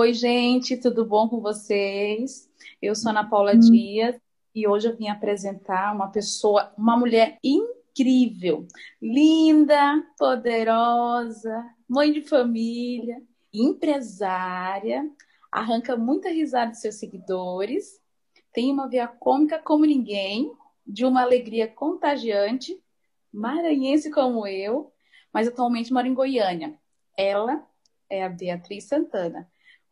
Oi, gente, tudo bom com vocês? Eu sou Ana Paula Dias e hoje eu vim apresentar uma pessoa, uma mulher incrível, linda, poderosa, mãe de família, empresária, arranca muita risada dos seus seguidores, tem uma via cômica como ninguém, de uma alegria contagiante, maranhense como eu, mas atualmente mora em Goiânia. Ela é a Beatriz Santana,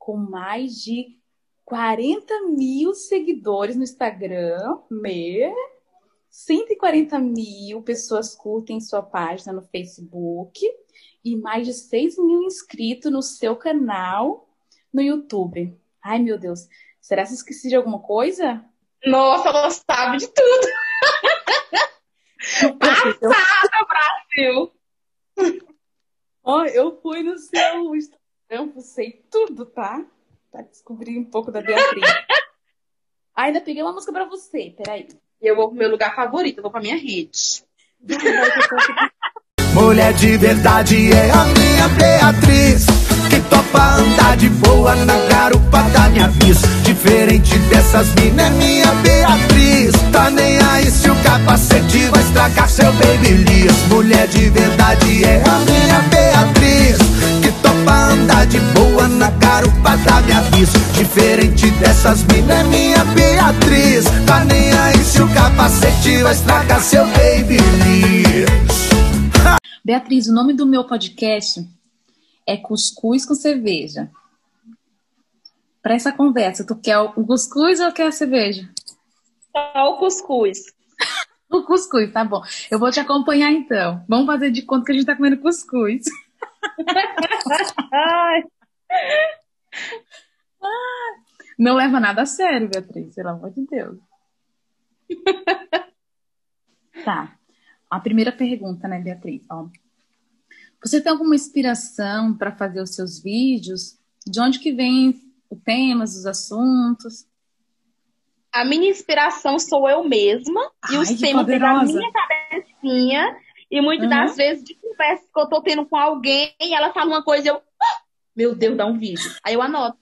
com mais de 40 mil seguidores no Instagram, me... 140 mil pessoas curtem sua página no Facebook e mais de 6 mil inscritos no seu canal no YouTube. Ai, meu Deus. Será que eu esqueci de alguma coisa? Nossa, ela sabe de tudo. Passada, Brasil! Ó, eu fui no seu Instagram, sei tudo, tá? Pra descobrir um pouco da Beatriz. Ainda peguei uma música pra você, peraí. Eu vou pro meu lugar favorito, eu vou pra minha rede. Mulher de verdade é a minha Beatriz Que topa andar de boa na garupa da minha bis Diferente dessas mina é minha Beatriz Tá nem aí se o capacete vai estragar seu babyliss Mulher de verdade é a minha Beatriz Topa andar de boa na garupa da minha bis Diferente dessas mina é minha Beatriz Tá nem aí se o capacete vai estragar seu babyliss Beatriz, o nome do meu podcast é Cuscuz com Cerveja. Para essa conversa, tu quer o cuscuz ou quer a cerveja? Só o cuscuz. o cuscuz, tá bom. Eu vou te acompanhar então. Vamos fazer de conta que a gente tá comendo cuscuz. Não leva nada a sério, Beatriz, pelo amor de Deus. Tá. A primeira pergunta, né, Beatriz? Ó, você tem alguma inspiração para fazer os seus vídeos? De onde que vem os temas, os assuntos? A minha inspiração sou eu mesma Ai, e os temas vêm da poderosa. minha cabecinha e muitas Uhum. das vezes de conversa que eu tô tendo com alguém e ela fala uma coisa e eu, "Ah, meu Deus, dá um vídeo. Aí eu anoto.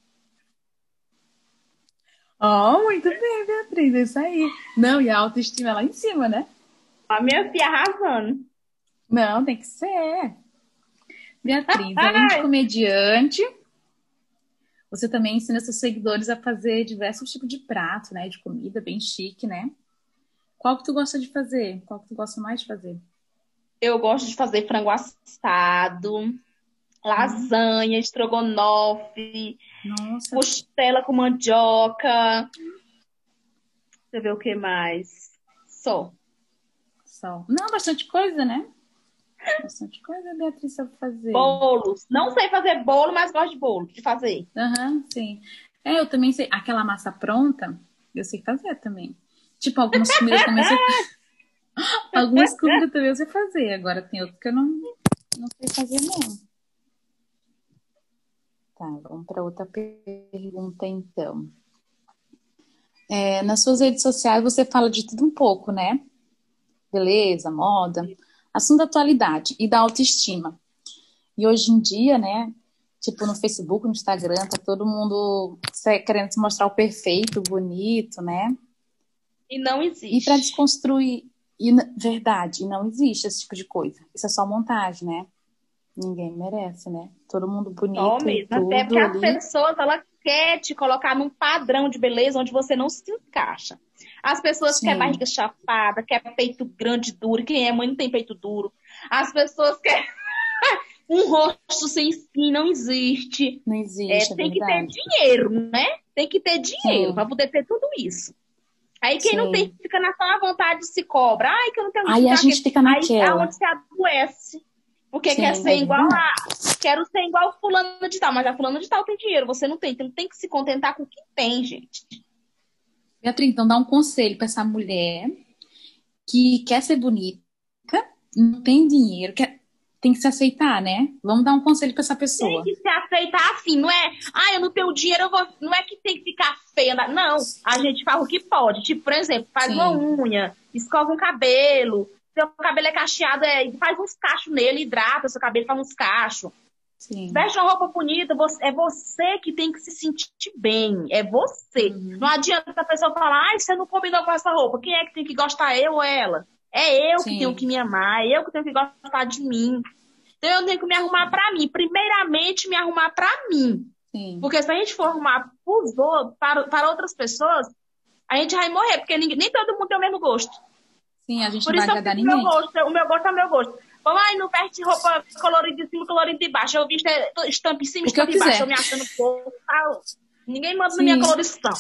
Oh, muito bem, Beatriz, é isso aí. Não, e a autoestima é lá em cima, né? A minha filha arrasando. Não, tem que ser. Beatriz, além de comediante, você também ensina seus seguidores a fazer diversos tipos de prato, né? De comida, bem chique, né? Qual que tu gosta de fazer? Qual que tu gosta mais de fazer? Eu gosto de fazer frango assado, lasanha, estrogonofe, Nossa, costela com mandioca. Deixa eu ver o que mais. Só. só. Não, bastante coisa, né? Bastante coisa, Beatriz, sabe fazer. Bolos. Não sei fazer bolo, mas gosto de bolo, de fazer. Aham, sim. É, eu também sei. Aquela massa pronta, eu sei fazer também. Tipo, algumas comidas também sei. Algumas comidas também eu sei fazer. Agora tem outras que eu não, não sei fazer, não. Tá, vamos para outra pergunta, então. É, nas suas redes sociais você fala de tudo um pouco, né? Beleza, moda, assunto da atualidade e da autoestima. E hoje em dia, né? Tipo, no Facebook, no Instagram, tá todo mundo querendo se mostrar o perfeito, o bonito, né? E não E existe. para desconstruir, e, verdade, não existe esse tipo de coisa. Isso é só montagem, né? Ninguém merece, né? Todo mundo bonito Só mesmo. tudo Até porque as ali. pessoas, ela quer te colocar num padrão de beleza onde você não se encaixa. As pessoas Sim. querem barriga chapada, quer peito grande, duro. Quem é mãe não tem peito duro. As pessoas querem um rosto sem espinho, não existe. Não É, existe, é tem que ter dinheiro, né? Tem que ter dinheiro para poder ter tudo isso. Aí quem não Sim. tem, fica na sua vontade se cobra. Ai, que eu não tenho Aí a gente fica Aí é naquela. onde você adoece. Porque Sim, quer ser é igual a. Quero ser igual fulano de tal, mas a fulano de tal tem dinheiro, você não tem. Então tem que se contentar com o que tem, gente. Beatriz, então dá um conselho para essa mulher que quer ser bonita, não tem dinheiro, quer, tem que se aceitar, né? Vamos dar um conselho para essa Tem pessoa. que se aceitar assim, não é? Ah, eu não tenho dinheiro, eu vou. Não é que tem que ficar feia. Não, a gente faz o que pode. Tipo, por exemplo, faz Sim. uma unha, escova um cabelo. Seu cabelo é cacheado, é, faz uns cachos nele, hidrata seu cabelo, faz uns cachos. Sim. Veste uma roupa bonita, é você que tem que se sentir bem. É você. Uhum. Não adianta a pessoa falar, ai, você não combinou com essa roupa. Quem é que tem que gostar, eu ou ela? É eu Sim. que tenho que me amar, é eu que tenho que gostar de mim. Então eu tenho que me arrumar pra mim. Primeiramente, me arrumar pra mim. Sim. Porque se a gente for arrumar pros outros, para, para outras pessoas, a gente vai morrer, porque ninguém- nem todo mundo tem o mesmo gosto. Sim, a gente Por não isso vai agradar o meu ninguém. gosto. O meu gosto é o meu gosto. Vamos lá não veste roupa colorida de cima, colorida de baixo. Eu visto é, estampa em cima, estampa embaixo. Eu me achando pouco. Ninguém manda na Sim. minha colorição.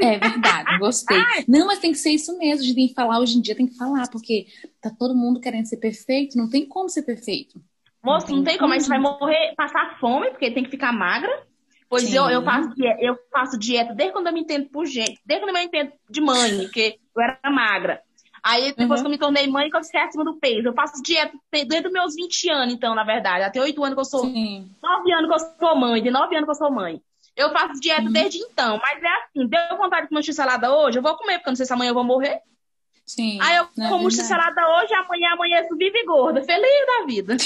É verdade, gostei. Não, mas tem que ser isso mesmo. Tem que falar hoje em dia, tem que falar, porque tá todo mundo querendo ser perfeito. Não tem como ser perfeito. Moço, não tem como. A gente vai morrer, passar fome, porque tem que ficar magra. Pois Sim. eu, eu, faço dieta, eu faço dieta desde quando eu me entendo por gente. Desde quando eu me entendo de mãe, porque eu era magra. Aí depois Uhum. que eu me tornei mãe, que eu fiquei acima do peso. Eu faço dieta desde os meus 20 anos, então, na verdade. Até 8 anos que eu sou Sim. nove anos que eu sou mãe, de nove anos que eu sou mãe. Eu faço dieta desde então, mas é assim, deu vontade de comer x-salada hoje, eu vou comer, porque eu não sei se amanhã eu vou morrer. Sim. Aí eu é como x-salada hoje, amanhã amanheço vive gorda, feliz da vida.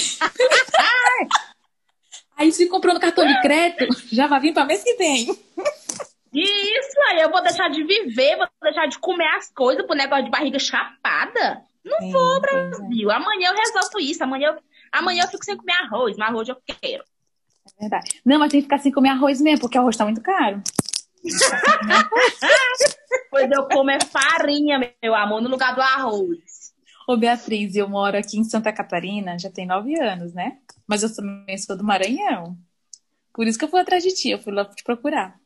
Aí se comprou no cartão de crédito, já vai vir para mês que vem. E isso aí, eu vou deixar de viver, vou deixar de comer as coisas pro negócio de barriga chapada. Não Sim, vou, é. Brasil. Amanhã eu resolvo isso, amanhã eu, amanhã eu fico sem comer arroz, mas arroz eu quero. É verdade. Não, mas tem que ficar sem comer arroz mesmo, porque o arroz tá muito caro. Pois eu como é farinha, meu amor, no lugar do arroz. Ô, Beatriz, eu moro aqui em Santa Catarina, já tem nove anos, né? Mas eu também sou do Maranhão. Por isso que eu fui atrás de ti, eu fui lá te procurar.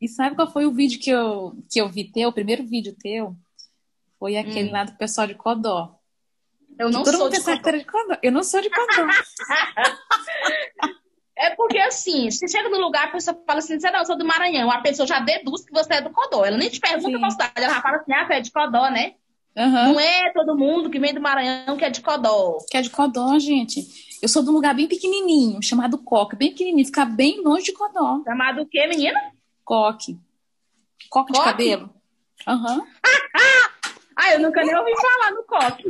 E sabe qual foi o vídeo que eu, que eu vi teu? O primeiro vídeo teu? Foi aquele Hum. lá do pessoal de Codó. Eu não sou de era de Codó. Eu não sou de Codó. É porque assim, você chega no lugar, a pessoa fala assim, você não, eu sou do Maranhão. A pessoa já deduz que você é do Codó. Ela nem te pergunta Sim. qual cidade. Ela já fala assim, ah, você é de Codó, né? Aham. Não é todo mundo que vem do Maranhão que é de Codó. Que é de Codó, gente. Eu sou de um lugar bem pequenininho, chamado Coque. Bem pequenininho, fica bem longe de Codó. Chamado o quê, menina? Coque. Coque de Coque? cabelo. Aham. Ah, eu nunca nem ouvi falar no coque.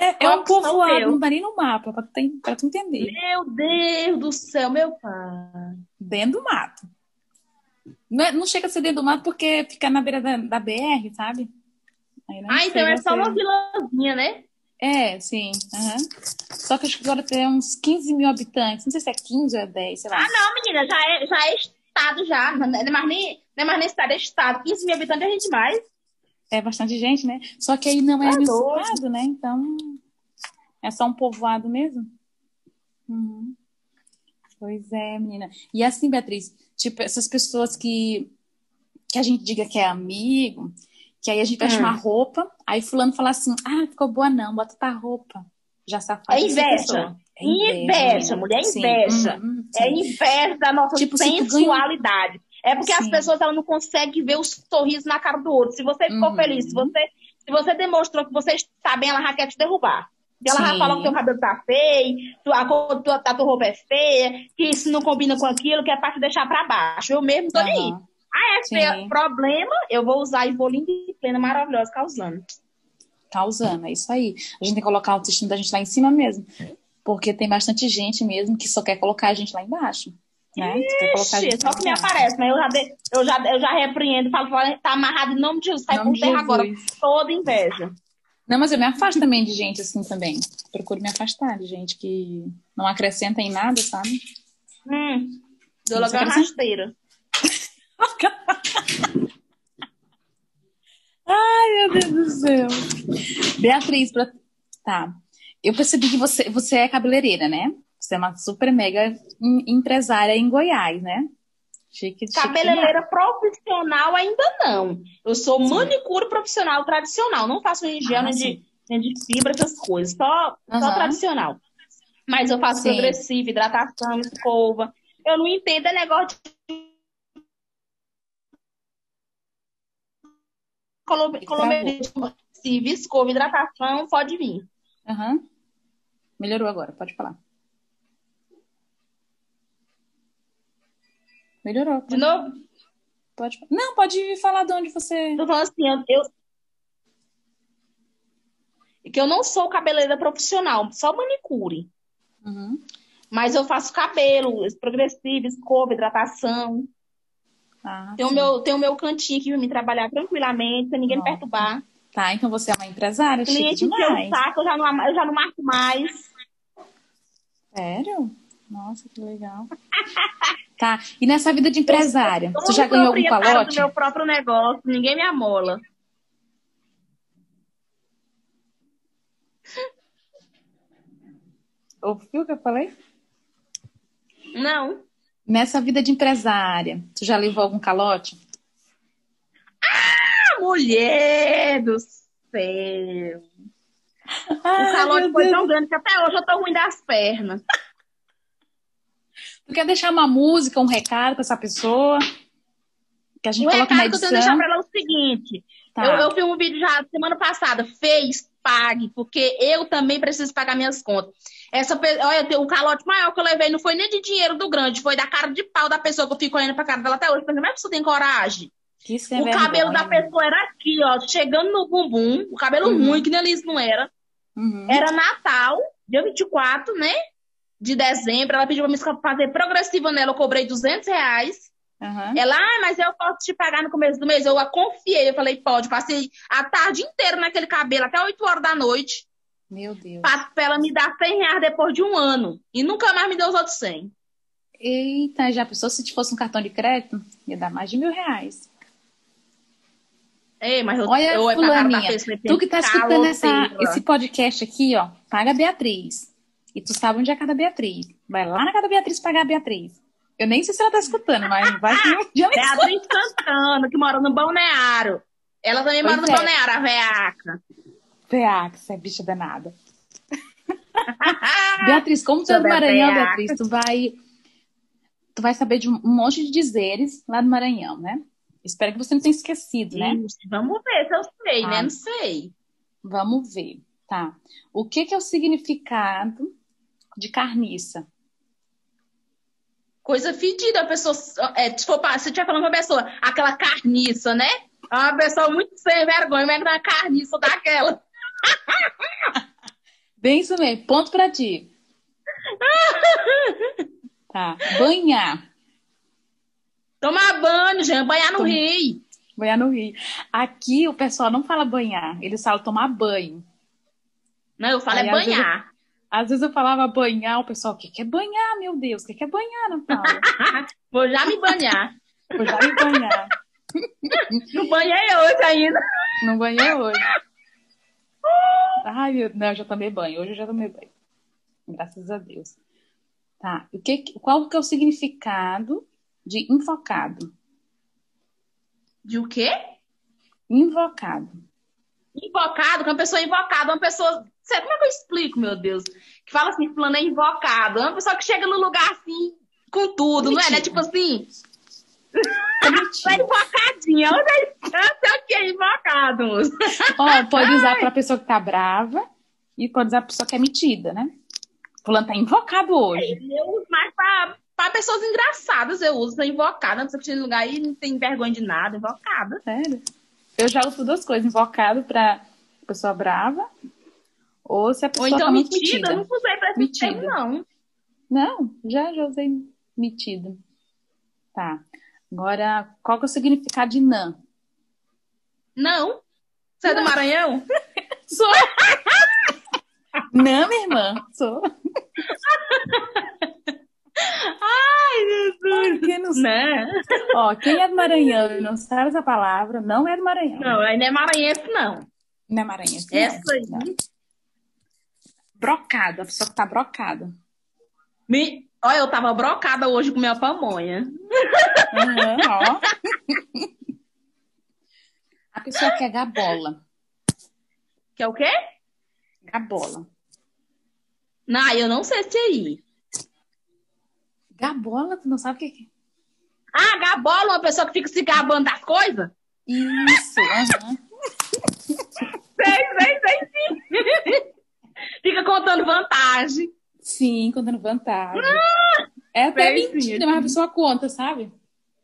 É, é um povoado, não dá nem no mapa, pra, tu- pra tu entender. Meu Deus do céu, meu pai. Dentro do mato. Não, é- não chega a ser dentro do mato porque fica na beira da, da BR, sabe? Ah, então é só ser- uma vilazinha, né? É, sim. aham. Só que acho que agora tem uns 15 mil habitantes. Não sei se é 15 ou é 10, sei lá. Ah, não, menina, já é, já é estado já. Não é mais nem, não é mais nem estado, é estado. 15 mil habitantes é gente mais. É bastante gente, né? Só que aí não é municipado, né? Então é só um povoado mesmo. Uhum. Pois é, menina. E assim, Beatriz, tipo, essas pessoas que, que a gente diga que é amigo, que aí a gente veste Hum. uma roupa, aí fulano fala assim, ah, ficou boa não, bota outra roupa. Já safado É inveja. É Inveja, menina. mulher, Sim. inveja. Uhum, É sim. inveja da nossa Tipo, sensualidade. É porque as Sim. pessoas elas não conseguem ver o sorriso na cara do outro. Se você ficou Uhum. feliz, se você, se você demonstrou que você está bem, ela já quer te derrubar. E ela já Sim. fala que teu cabelo tá feio, tua, cor- tua, a tua roupa é feia, que isso não combina com aquilo, que é pra te deixar pra baixo. Eu mesmo tô nem aí. Ah, é feio. Problema, eu vou usar e vou linda e plena, maravilhosa, causando. causando, é isso aí. A gente tem que colocar a autoestima da gente lá em cima mesmo. Porque tem bastante gente mesmo que só quer colocar a gente lá embaixo. Né? A Ixi, só que me aparece, mas eu já, de- eu já, eu já repreendo, falo, tá amarrado em nome de Jesus, sai por terra agora, toda inveja. Não, mas eu me afasto também de gente assim também. Procuro me afastar de gente que não acrescenta em nada, sabe? Hum, Isso logo acrescenta- rasteira. Ai, meu Deus do céu. Beatriz, pra... tá. Eu percebi que você, você é cabeleireira, né? Você é uma super mega em- empresária em Goiás, né? Chique, chique Cabeleireira profissional ainda não. Eu sou Sim. manicure profissional tradicional. Não faço energia Ah, de, de fibra, essas coisas. Só, só Aham. tradicional. Mas eu faço Sim. progressiva, hidratação, escova. Eu não entendo é negócio de. Colome- Colomeria, progressiva, escova, hidratação, pode vir. Aham. Melhorou agora, pode falar. Melhorou. De novo, Pode... Não, pode falar de onde você. tô falando assim, eu, eu- que eu não sou cabeleireira profissional, só manicure. Uhum. Mas eu faço cabelo, progressivo, escova, hidratação. Ah, Tem o sim. meu, tem o meu cantinho aqui pra mim trabalhar tranquilamente, sem ninguém me Nossa. perturbar. Tá, então você é uma empresária, Cliente o demais. saco, eu já, não, eu já não marco mais. Sério? Nossa, que legal. Tá, e nessa vida de empresária, você já ganhou algum calote? do meu próprio negócio, ninguém me amola. Ouviu o que eu falei? Não. Nessa vida de empresária, você já levou algum calote? Ah, mulher do céu. o Ai, calote meu foi Deus. tão grande que até hoje eu tô ruim das pernas. Tu quer deixar uma música, um recado pra essa pessoa? Que a gente O coloca na recado que eu tenho que edição. deixar pra ela é o seguinte: Tá. eu, eu fiz um vídeo já semana passada, fez, pague, porque eu também preciso pagar minhas contas. Essa, olha, o calote maior que eu levei não foi nem de dinheiro do grande, foi da cara de pau da pessoa que eu fico olhando pra cara dela até hoje. Pensando, é que você tem coragem? Isso é o cabelo da vergonha. pessoa era aqui, ó, chegando no bumbum, o cabelo Uhum. ruim, que nem liso não era. Uhum. Era Natal, dia 24, né? De dezembro. Ela pediu pra mim fazer progressiva nela. Eu cobrei 200 reais. Aham. Ela, ah, mas eu posso te pagar no começo do mês. Eu a confiei. Eu falei, pode. Passei a tarde inteira naquele cabelo, até 8 horas da noite, Meu Deus. pra, pra ela me dar 100 reais depois de um ano. E nunca mais me deu os outros 100. Eita, já pensou se fosse um cartão de crédito? Ia dar mais de mil reais. Ei, mas eu, Olha, eu da fulaninha, Tu que tá escutando essa- esse podcast aqui, ó, paga Beatriz. E tu sabe onde é a casa Beatriz. Vai lá na casa da Beatriz pagar a Beatriz. Eu nem sei se ela tá escutando, mas vai que um dia escuta. Beatriz Santana, que mora no Balneário. Ela também Pois mora no é. Balneário, a veaca. Que você é bicha danada. Beatriz, como tu é do Maranhão, veaca. Beatriz, tu vai, tu vai saber de um monte de dizeres lá do Maranhão, né? Espero que você não tenha esquecido, né? Ixi, Vamos ver se eu sei, Ah. né? Não sei. Vamos ver, tá? O que que é o significado de carniça? Coisa fedida, a pessoa. É, pra, se tiver falando pra pessoa, aquela carniça, né? É uma pessoa muito sem vergonha, mas é uma carniça daquela. Bem isso mesmo, ponto pra ti. Tá, banhar. Tomar banho, gente, banhar no Tom- rio. Banhar no rio. Aqui o pessoal não fala banhar, eles falam tomar banho. Não, eu falo Aí, é às vezes, banhar. Às vezes eu falava banhar, o pessoal, o que que é banhar, meu Deus? O que que é banhar, Ana Paula? Vou já me banhar. Vou já me banhar. Não banhei hoje ainda. Não banhei hoje. Ai, meu... não, eu já tomei banho. Hoje eu já tomei banho. Graças a Deus. Tá. O que, qual que é o significado de invocado? De o quê? Invocado. Invocado, que é uma pessoa invocada, uma pessoa. Sei, como é que eu explico, meu Deus? Que fala assim, fulano é invocado. É uma pessoa que chega no lugar assim, com tudo, não é? Né? Mentira. Tipo assim, É é mentira. invocadinha. Onde é o que é invocado? moço? Ó, pode usar pra pessoa que tá brava e pode usar pra pessoa que é metida, né? Fulano tá invocado hoje. Eu uso mais pra, pra pessoas engraçadas, eu uso pra invocada. Pessoa que chega no lugar e não tem vergonha de nada, invocada. Sério. Eu já uso duas coisas. Invocado pra pessoa brava ou se a Ou pessoa então tá metida, metida. eu não usei pra esse Metida. termo, não. Não, já, já usei metido. Tá. Agora, qual que é o significado de não? Não. Você é do Maranhão? Sou. não, minha irmã. Sou. Ai, Jesus. Quem não... Não. Ó, quem é do Maranhão e não sabe essa palavra, não é do Maranhão. Não, não é maranhense, não. Não é maranhense. não. Essa aí. Não. Brocado, a pessoa que tá brocada. Me... Olha, eu tava brocada hoje com minha pamonha. Ó. A pessoa quer gabola. Que é o quê? Gabola. Não, eu não sei se é aí. Gabola, tu não sabe o que que Ah, gabola, uma pessoa que fica se gabando das coisas? é? Isso, aham. Sei, sei, sei sim. Fica contando vantagem. Sim, contando vantagem. é até mentira, mas a pessoa conta, sabe?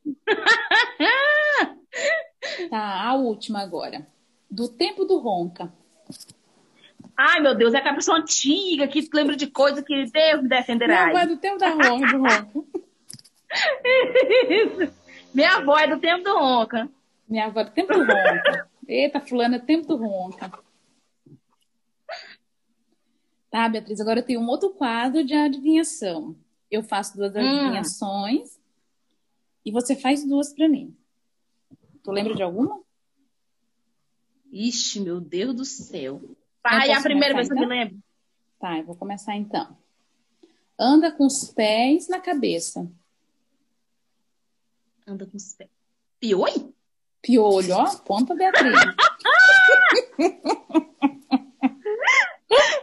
tá, a última agora. Do tempo do ronca. Ai, meu Deus, é aquela pessoa antiga que lembra de coisa que Deus me defenderá. Minha avó é do tempo da ronca, do ronco. Minha avó é do tempo do ronca. Minha avó é do tempo do ronca. Eita, fulana é tempo do ronca. Tá, Beatriz, agora eu tenho um outro quadro de adivinhação. Eu faço duas adivinhações e você faz duas para mim. Tu lembra de alguma? Ixi, meu Deus do céu. Vai, a primeira vez que eu me lembro. Tá, eu vou começar então. Anda com os pés na cabeça. Anda com os pés. Piolho? Piolho, ó, ponta Beatriz.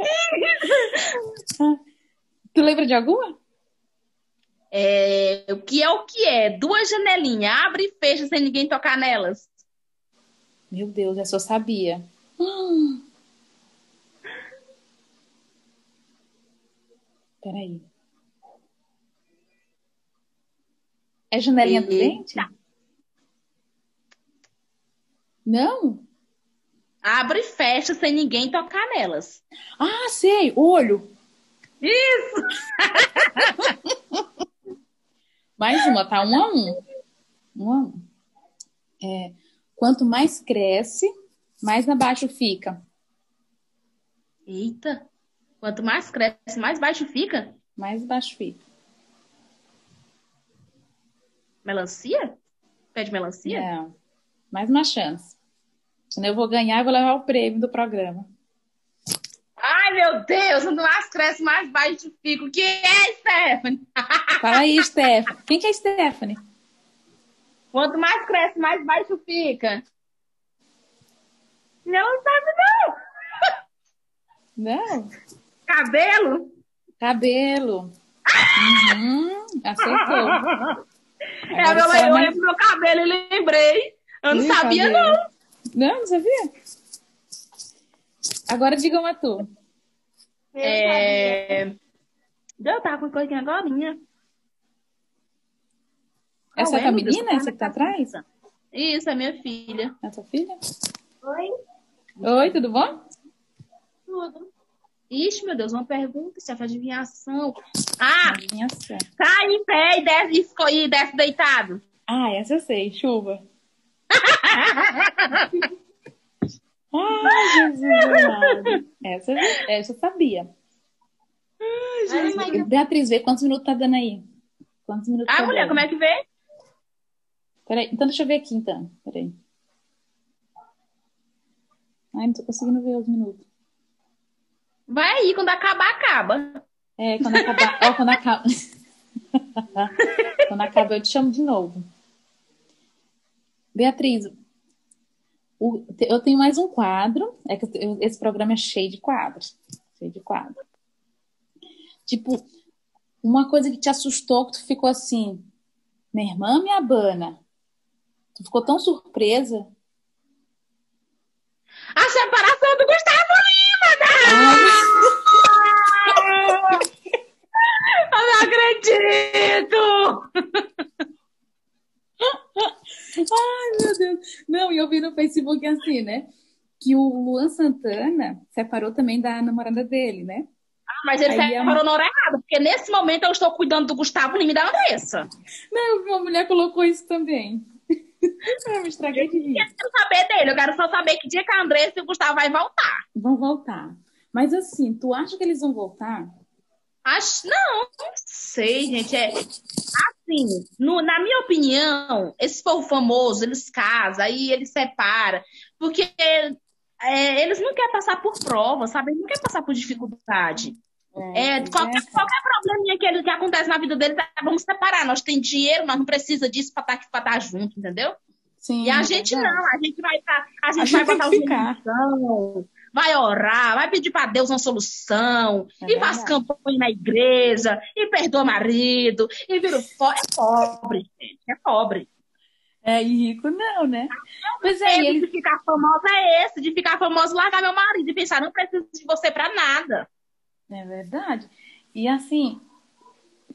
tu lembra de alguma? É, o que é o que é? Duas janelinhas, abre e fecha sem ninguém tocar nelas. Meu Deus, eu sabia. Hum. Peraí. É janelinha do dente? Não? Abre e fecha sem ninguém tocar nelas. Ah, sei, olho. Isso! Mais uma, tá? Um a um. Um a um. É, quanto mais cresce, mais abaixo fica. Eita! Quanto mais cresce, mais baixo fica? Mais baixo fica. Melancia? Pé de melancia? Não. Mais uma chance. Senão eu vou ganhar e vou levar o prêmio do programa. Ai, meu Deus, quanto mais cresce, mais baixo fica. O que é, Stephanie? Fala aí, Stephanie. Quem que é Stephanie? Quanto mais cresce, mais baixo fica. Não sabe, não. Não. Cabelo? Cabelo. Uhum, acertou. É, meu, eu olhei pro meu cabelo e lembrei. Eu não Ih, sabia, cabelo. não. Não, não sabia? Agora diga uma tu. É... Eu tava com coisinha agora. Essa é a menina? Essa que tá atrás? Isso, é minha filha. É tua filha? Oi. Oi, tudo bom? Tudo. Ixi, meu Deus, uma pergunta, chefe, adivinhação. Ah! Adivinhação. Sai em pé e desce, e desce deitado. Ah, essa eu sei, chuva. Ai, Jesus Essa, essa eu sabia. Ai, Jesus. Beatriz, vê quantos minutos tá dando aí. Quantos minutos Ah, tá mulher, dando? como é que vê? Peraí, então deixa eu ver aqui, então. Peraí. Ai, não tô conseguindo ver os minutos. Vai aí, quando acabar, acaba. É, quando acabar. Ó, quando acaba. quando acaba, eu te chamo de novo. Beatriz, o, eu tenho mais um quadro. É que eu, esse programa é cheio de quadros. Cheio de quadros. Tipo, uma coisa que te assustou, que tu ficou assim, minha irmã me abana. Tu ficou tão surpresa. A separação do Gustavo Lima, né? Eu vi no Facebook assim, né? Que o Luan Santana separou também da namorada dele, né? Ah, mas ele separou a... na hora errada, porque nesse momento eu estou cuidando do Gustavo Lima e da Andressa. Não, uma mulher colocou isso também. Eu me estraguei de rir. Eu quero saber dele, eu quero só saber que dia que a Andressa e o Gustavo vai voltar. Vão voltar. Mas assim, tu acha que eles vão voltar? Acho, não, não sei, gente. É assim, no, na minha opinião, esse povo famoso, eles casam, aí eles separam, porque é, eles não querem passar por prova, sabe? Eles não querem passar por dificuldade. É, é qualquer, é. qualquer probleminha que, ele, que acontece na vida deles, tá, vamos separar. Nós temos dinheiro, mas não precisa disso para estar, tá, estar junto, entendeu? Sim, e a gente não, a gente vai estar, a gente a vai botar os vai orar, vai pedir para Deus uma solução, é e faz campanha na igreja, e perdoa marido, e vira é pobre, gente, é pobre. É, e rico não, né? Mas é, ele... de ficar famosa é esse, de ficar famoso, largar meu marido e pensar, não preciso de você para nada. É verdade. E assim,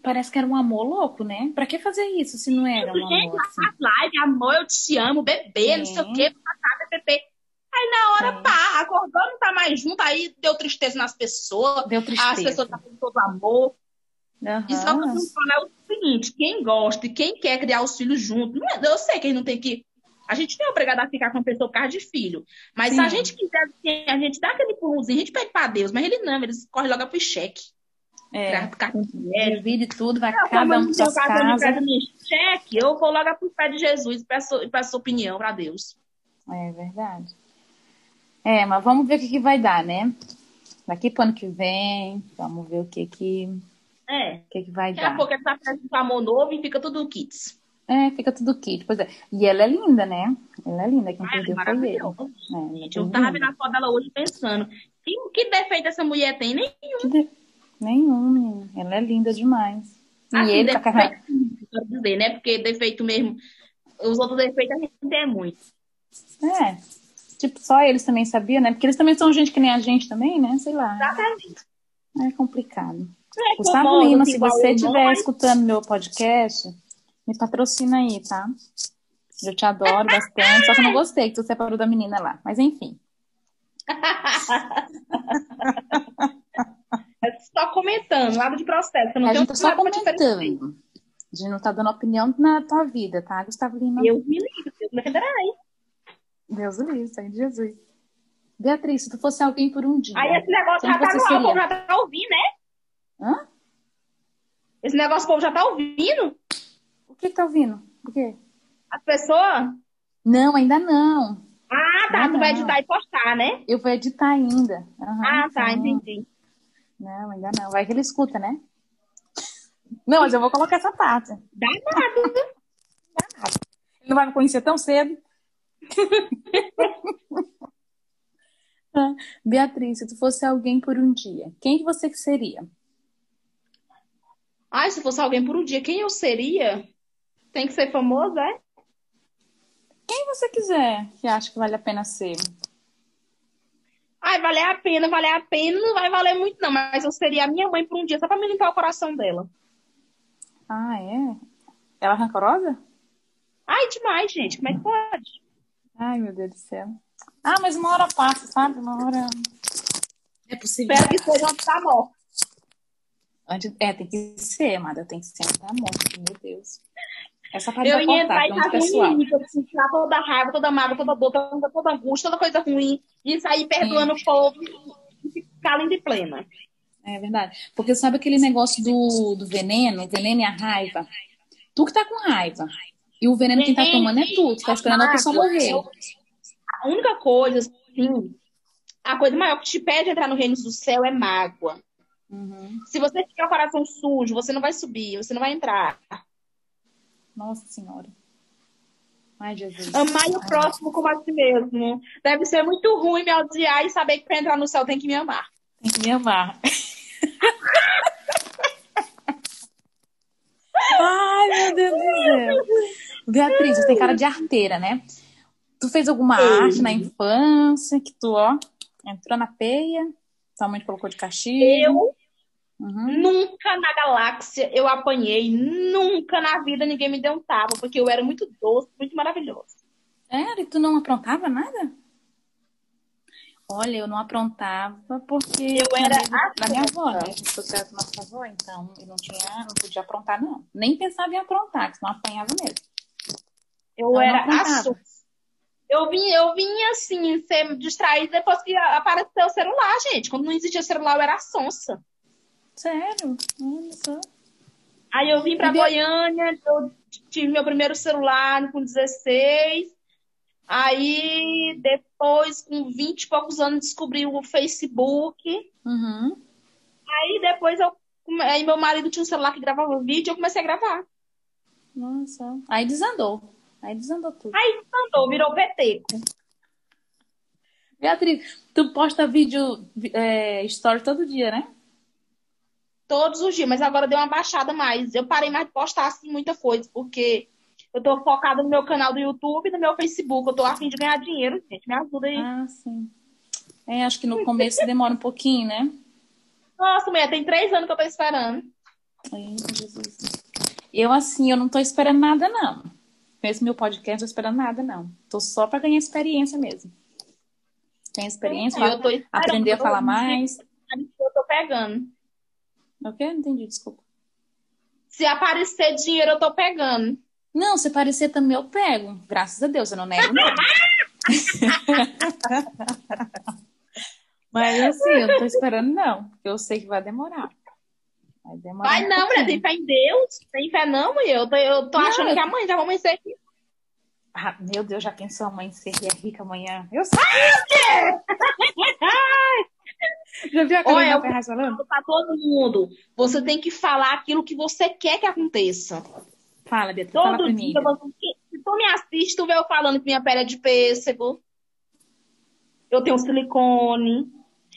parece que era um amor louco, né? Pra que fazer isso se não era um Gente, amor? Assim? live, amor, eu te amo, bebê, é. não sei o quê, passada, bebê. Aí na hora, pá, acordou, não tá mais junto, aí deu tristeza nas pessoas. Deu tristeza. As pessoas estão com todo amor. Aham. E só que eu falar o seguinte: quem gosta e quem quer criar os filhos junto, não é- eu sei que a gente não tem que. A gente não é obrigado a ficar com a pessoa por causa de filho. Mas se a Sim. gente quiser, assim, a gente dá aquele empurrãozinho, a gente pede pra Deus, mas ele não, eles correm logo pro cheque. É. Pra de crédito. Divide tudo, vai Não, cada um pra nem cheque, eu vou logo pro pé de Jesus e peço, e peço opinião pra Deus. É verdade. É, mas vamos ver o que, que vai dar, né? Daqui pro ano que vem, vamos ver o que que, É. o que, que vai Daqui a dar. pouco eles apresentam amor novo e fica tudo kits. É, fica tudo kit. Pois é. E ela é linda, né? Ela é linda. Quem é perdeu foi ele. É, é Gente, eu tava vendo a foto dela hoje pensando, que, que defeito essa mulher tem? Nem Que de- Nenhum, menina. Ela é linda demais. E assim, ele com a cara... defeito, quero dizer, né? Porque defeito mesmo, os outros defeitos a gente tem muito. É. Tipo, só eles também sabiam, né? Porque eles também são gente que nem a gente também, né? Sei lá. Exatamente. É complicado. É, Gustavo Lima, se você eu, estiver escutando meu podcast, me patrocina aí, tá? Eu te adoro bastante, só que eu não gostei que tu separou da menina lá. Mas enfim. É só comentando, nada de processo. Eu não a gente tá só comentando. A gente não tá dando opinião na tua vida, tá, Gustavo Lima? Deus me livre, Deus me defenderá. Deus livre, sangue de Jesus. Beatriz, se tu fosse alguém por um dia. Aí esse negócio já tá no ar, o povo já tá ouvindo, né? Hã? Esse negócio o povo já tá ouvindo. O que que tá ouvindo? O quê? As pessoas. Não, ainda não. Ah, tá. Não, tu vai não. editar e postar, né? Eu vou editar ainda. Aham, ah, tá, sim. entendi. Não, ainda não. Vai que ele escuta, né? Não, mas eu vou colocar essa parte. Dá nada. Ele não vai me conhecer tão cedo. Ah, Beatriz, se tu fosse alguém por um dia, quem que você que seria? Ai, se fosse alguém por um dia, quem eu seria? Tem que ser famoso, é? Quem você quiser que acha que vale a pena ser. Ai, valer a pena, valer a pena, não vai valer muito, não. Mas eu seria a minha mãe por um dia, só pra me limpar o coração dela. Ah, é? Ela é rancorosa? Ai, demais, gente. Como é que pode? Ai, meu Deus do céu. Ah, mas uma hora passa, sabe? Uma hora. É possível. Espero que seja onde tá morto. Antes... É, tem que ser, amada. Tem que ser antes da morte, meu Deus. Essa parte Eu ia entrar é muito casa pessoal. inimiga, assim, tirar toda a raiva, toda a mágoa, toda dor, toda, toda angústia, toda coisa ruim, e sair perdoando o povo e ficar linda e plena. É verdade. Porque sabe aquele negócio do, do veneno, o veneno e a raiva? Tu que tá com raiva. E o veneno quem tá tomando é tu. Tu tá esperando a pessoa morrer. A única coisa, assim, a coisa maior que te pede entrar no reino do céu é mágoa. Uhum. Se você tiver o coração sujo, você não vai subir, você não vai entrar. Nossa Senhora. Ai, Jesus. Amar o próximo como a si mesmo. Deve ser muito ruim me odiar e saber que pra entrar no céu tem que me amar. Tem que me amar. Ai, meu Deus do céu. Beatriz, você tem cara de arteira, né? Tu fez alguma Sim. arte na infância que tu, ó, entrou na peia, sua mãe te colocou de castigo? Eu Uhum. nunca na galáxia eu apanhei, nunca na vida ninguém me deu um tapa, porque eu era muito doce, muito maravilhoso. Sério? E tu não aprontava nada? Olha, eu não aprontava porque Eu era da minha avó, né? afetada. A gente foi criada com nossa avó, então eu não tinha, não podia aprontar, não. Nem pensava em aprontar, que senão apanhava mesmo. Eu não era assunto. Eu vim, eu vim assim, ser distraída depois que apareceu o celular, gente. Quando não existia celular, eu era sonsa. Sério? Olha só. Aí eu vim pra E Goiânia, eu tive meu primeiro celular com 16. Aí depois, com 20 e poucos anos, descobri o Facebook. Uhum. Aí depois eu. Aí meu marido tinha um celular que gravava vídeo, eu comecei a gravar. Nossa. Aí desandou. Aí desandou tudo. Aí andou, virou peteco. Beatriz, tu posta vídeo, é, story todo dia, né? Todos os dias, mas agora deu uma baixada mais. Eu parei mais de postar assim muita coisa, porque eu tô focada no meu canal do YouTube e no meu Facebook. Eu tô afim de ganhar dinheiro, gente. Me ajuda aí. Ah, sim. É, acho que no começo demora um pouquinho, né? Nossa, mulher, tem três anos que eu tô esperando. Eita, Jesus. Eu, assim, eu não tô esperando nada, não. Esse meu podcast, não tô esperando nada, não. Tô só pra ganhar experiência mesmo. Tem experiência? Eu tô Aprender a falar mais? Eu tô pegando. O quê? Não entendi, desculpa. Se aparecer dinheiro, eu tô pegando. Não, se aparecer também eu pego. Graças a Deus, eu não nego. Mas assim, eu não tô esperando, não. Porque eu sei que vai demorar. Vai demorar. Vai um não, mulher, pouquinho. tem fé em Deus. Tem fé não, mulher. Eu tô, eu tô Não, achando eu- que amanhã já vou amanhecer aqui. Ah, meu Deus, já pensou a mãe ser rica amanhã? Eu sei. Já viu a Carolina eu- Ferraz falando? Pra todo mundo. Você tem que falar aquilo que você quer que aconteça. Fala, Beatriz, fala Todo primeiro. dia, se tu me assiste, tu vê eu falando que minha pele é de pêssego. Eu tenho silicone.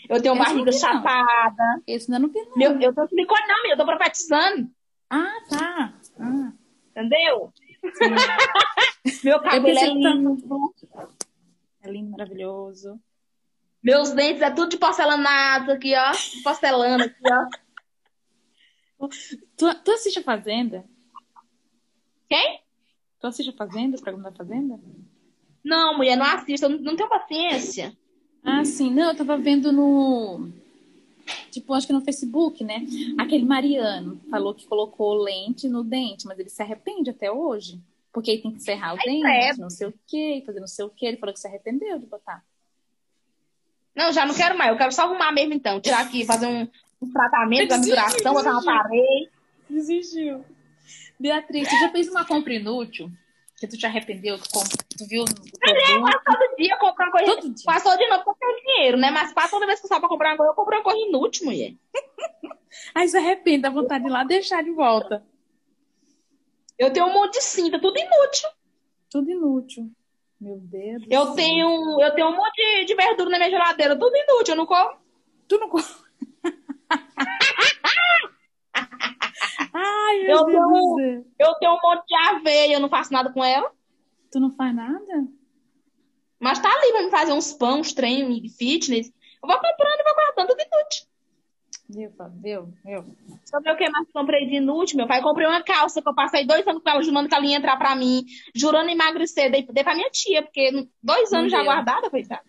Eu tenho Esse barriga não. chapada. Esse ainda não vi, não. Meu, eu tenho silicone, não, meu. Eu tô profetizando. Ah, tá. Ah, Entendeu? Meu cabelo é pensei que tá- lindo. é lindo, maravilhoso. Meus dentes é tudo de porcelanato aqui, ó. De porcelana aqui, ó. Tu, tu assiste a Fazenda? Quem? Tu assiste a Fazenda, o programa da Fazenda? Não, mulher, não assista. Não, não tenho paciência. Ah, sim. Não, eu tava vendo no. Tipo, acho que no Facebook, né? Aquele Mariano falou que colocou lente no dente, mas ele se arrepende até hoje. Porque ele tem que serrar o dente, credo. não sei o quê, fazer não sei o quê. Ele falou que se arrependeu de botar. Não, já não quero mais. Eu quero só arrumar mesmo, então. Tirar aqui, fazer um, um tratamento, uma misturação, botar uma parede. Desistiu. Beatriz, tu já fez uma compra inútil? Que tu te arrependeu? Tu, comp- tu viu o produto? Todo dia comprar uma coisa. Todo dia. Passou de novo porque eu tenho dinheiro, né? Mas passa toda vez que eu saio pra comprar uma coisa, eu compro uma coisa inútil, mulher. Aí se arrepende, dá vontade de ir lá deixar de volta. Eu tenho um monte de cinta, tudo inútil. Tudo inútil. Meu Deus. Eu céu. tenho, eu tenho um monte de, de verdura na minha geladeira, tudo inútil, eu não como. Tu não. co- Ai, meu Eu céu. Eu tenho um monte de aveia, eu não faço nada com ela. Tu não faz nada? Mas tá ali pra me fazer uns pães, uns treinos, fitness. Eu vou comprando e vou guardando, tudo inútil. Viu? Viu? Viu? Sabe o que mais comprei de inútil, meu pai? Comprei uma calça que eu passei dois anos com ela, jurando que ela ia entrar pra mim, jurando emagrecer. Dei, dei pra minha tia, porque dois anos já deu. guardada, coitada.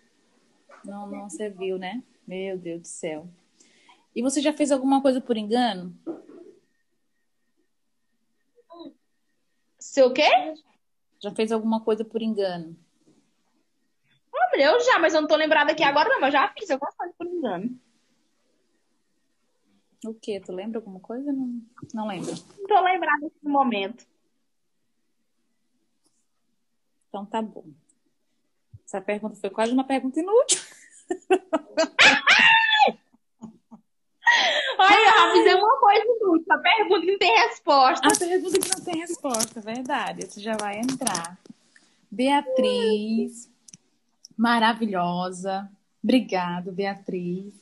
Não, não serviu, né? Meu Deus do céu. E você já fez alguma coisa por engano? Sei o quê? Já fez alguma coisa por engano? Ô, mulher, eu já, mas eu não tô lembrada aqui agora, não. Mas eu já fiz alguma coisa por engano. O quê? Tu lembra alguma coisa? Não, não lembro. Não tô lembrada nesse momento. Então tá bom. Essa pergunta foi quase uma pergunta inútil. Olha, eu fiz uma coisa inútil. A pergunta que não tem resposta. A pergunta que não tem resposta, verdade. Você já vai entrar. Beatriz, maravilhosa. Obrigado, Beatriz,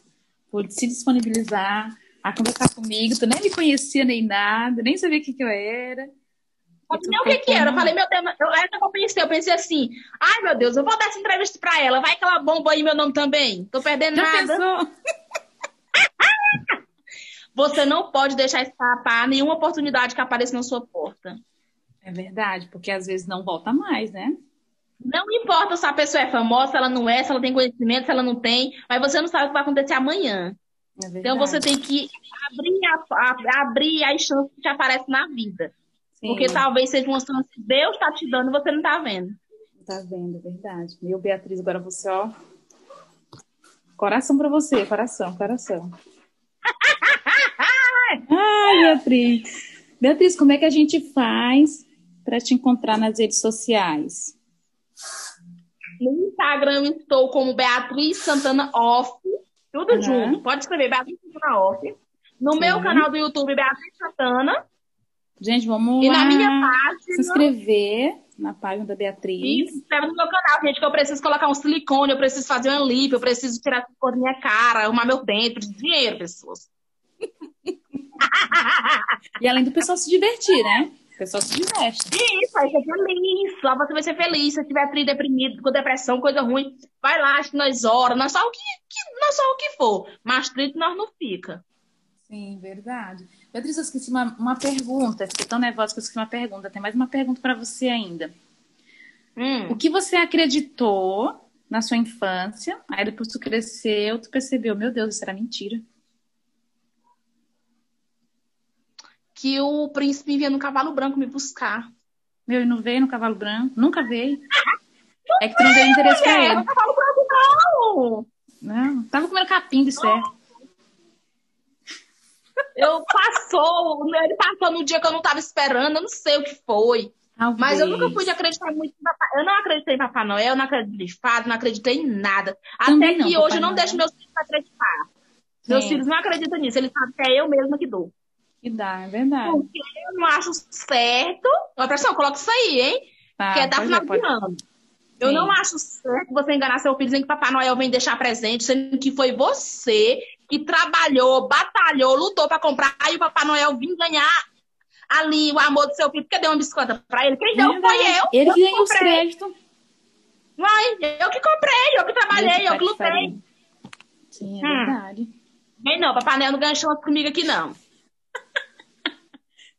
por se disponibilizar a conversar comigo. Tu nem me conhecia nem nada, nem sabia o que, que eu era. E tu nem o que que era. Eu falei, meu Deus, eu, eu pensei. Eu pensei assim, ai, meu Deus, eu vou dar essa entrevista pra ela. Vai que ela bomba aí meu nome também. Tô perdendo Já nada. pensou? Você não pode deixar escapar nenhuma oportunidade que apareça na sua porta. É verdade, porque às vezes não volta mais, né? Não importa se a pessoa é famosa, se ela não é, se ela tem conhecimento, se ela não tem, mas você não sabe o que vai acontecer amanhã. É. Então você tem que abrir, a, a- abrir as chances que te aparecem na vida. Sim, Porque talvez seja uma chance que Deus está te dando e você não está vendo. Tá vendo, é verdade. Meu, Beatriz, agora você, ó. Coração pra você, coração, coração. Ai, Beatriz. Beatriz, como é que a gente faz para te encontrar nas redes sociais? No Instagram estou como Beatriz Santana Off. Tudo Uhum. junto. Pode escrever Beatriz Santana Off. No Sim. meu canal do YouTube, Beatriz Santana. Gente, vamos E lá na minha se página. inscrever na página da E Beatriz. se inscreve no meu canal, gente, que eu preciso colocar um silicone, eu preciso fazer uma lipo, eu preciso tirar cor da minha cara, arrumar meu dente, dinheiro, pessoas. E além do pessoal se divertir, né? O pessoal se diverte. Isso, aí você é feliz. Lá você vai ser feliz. Se tiver tri deprimido, com depressão, coisa ruim, vai lá, acho que nós ora, nós só o que, que- nós só o que for. Mas triste nós não fica. Sim, verdade. Beatriz, eu esqueci uma, uma pergunta. Fiquei tão nervosa que eu esqueci uma pergunta. Tem mais uma pergunta para você ainda. Hum. O que você acreditou na sua infância, aí depois tu cresceu, tu percebeu, meu Deus, isso era mentira. Que o príncipe vinha no cavalo branco me buscar. Meu, e não veio no cavalo branco? Nunca veio. É que tu não deu interesse pra Mulher, ele. no cavalo branco não! Não, tava comendo capim de certo. Eu passou, ele passou no dia que eu não tava esperando, eu não sei o que foi. Mas eu nunca fui de acreditar muito em Papai Eu não acreditei em Papai Noel, não acreditei em fado, não acreditei em nada. Também Até não, que Papai hoje eu não Noel. deixo meus filhos acreditar. Meus É. filhos não acreditam nisso, eles sabem que é eu mesma que dou. Que dá, é verdade. Porque eu não acho certo. Ó, pressão, coloca isso aí, hein? Tá, que é da final ver, pode- de ano. Eu Sim. não acho certo você enganar seu filho dizendo que Papai Noel vem deixar presente, sendo que foi você que trabalhou, batalhou, lutou pra comprar, e o Papai Noel vir ganhar ali o amor do seu filho, porque deu uma biscoita pra ele. Quem deu foi eu. Ele eu que ganhou os comprei. créditos. Vai, eu que comprei, eu que trabalhei, eu que lutei. Sim, é Hum. verdade. Vem não, Papai Noel não chance comigo aqui, não.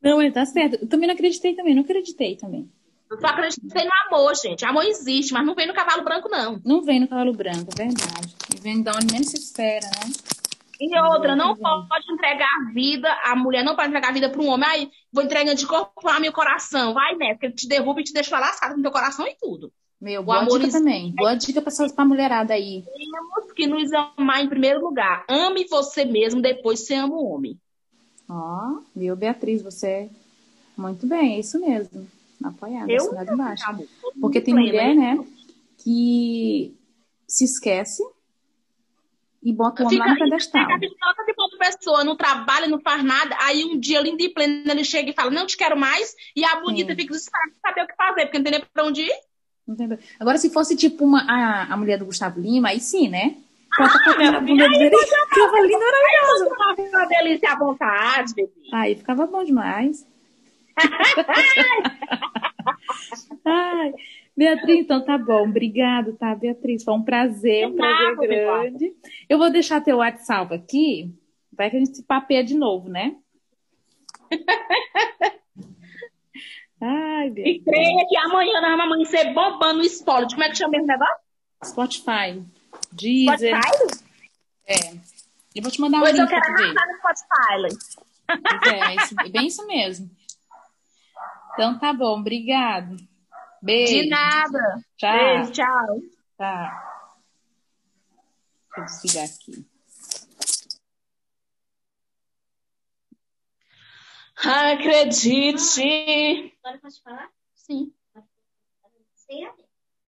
Não, ele tá certo. Eu também não acreditei também, não acreditei também. Eu só acreditei no amor, gente. Amor existe, mas não vem no cavalo branco, não. Não vem no cavalo branco, é verdade. E vem de onde menos se espera, né? E outra, não pode entregar a vida, a mulher não pode entregar a vida para um homem. Aí, vou entregando de corpo para meu coração. Vai, né? Porque ele te derruba e te deixa lascado com teu coração e tudo. Meu, boa amor dica existe. também. Boa dica pra, pra mulherada aí. Temos que nos amar em primeiro lugar. Ame você mesmo, depois você ama o homem. Ó, viu, Beatriz, você é muito bem, é isso mesmo. Apoiada, Eu todo mundo Porque tem mulher, hein? né, que se esquece e bota o homem lá no Fica, pedestal. fica de outra pessoa, não trabalha, não faz nada. Aí um dia, lindo e pleno, ele chega e fala: Não te quero mais. E a bonita Sim. fica desesperada sem saber o que fazer, porque não tem nem pra onde ir. Agora, se fosse tipo uma, a, a mulher do Gustavo Lima, aí sim, né? Bota Ah, a bunda dele, ficava linda, maravilhosa. Uma delícia à vontade, bebê. Aí ficava bom demais. Ai, Beatriz, então tá bom. Obrigado, tá, Beatriz? Foi um prazer, um prazer grande. Eu vou deixar teu WhatsApp aqui, vai que a gente se papeia de novo, né? Ai, E Beatriz. creia que amanhã nós vamos amanhecer bombando o spoiler. Como é que chama esse negócio? Spotify, Deezer. Spotify? É. Eu vou te mandar um eu link pra quero ver. no Spotify. É, é isso- é bem isso mesmo. Então tá bom, obrigado. Beijo. De nada. Tchau. Beijo, tchau. Tá. Deixa eu desligar aqui. Acredite. Agora pode falar? Sim. Sem a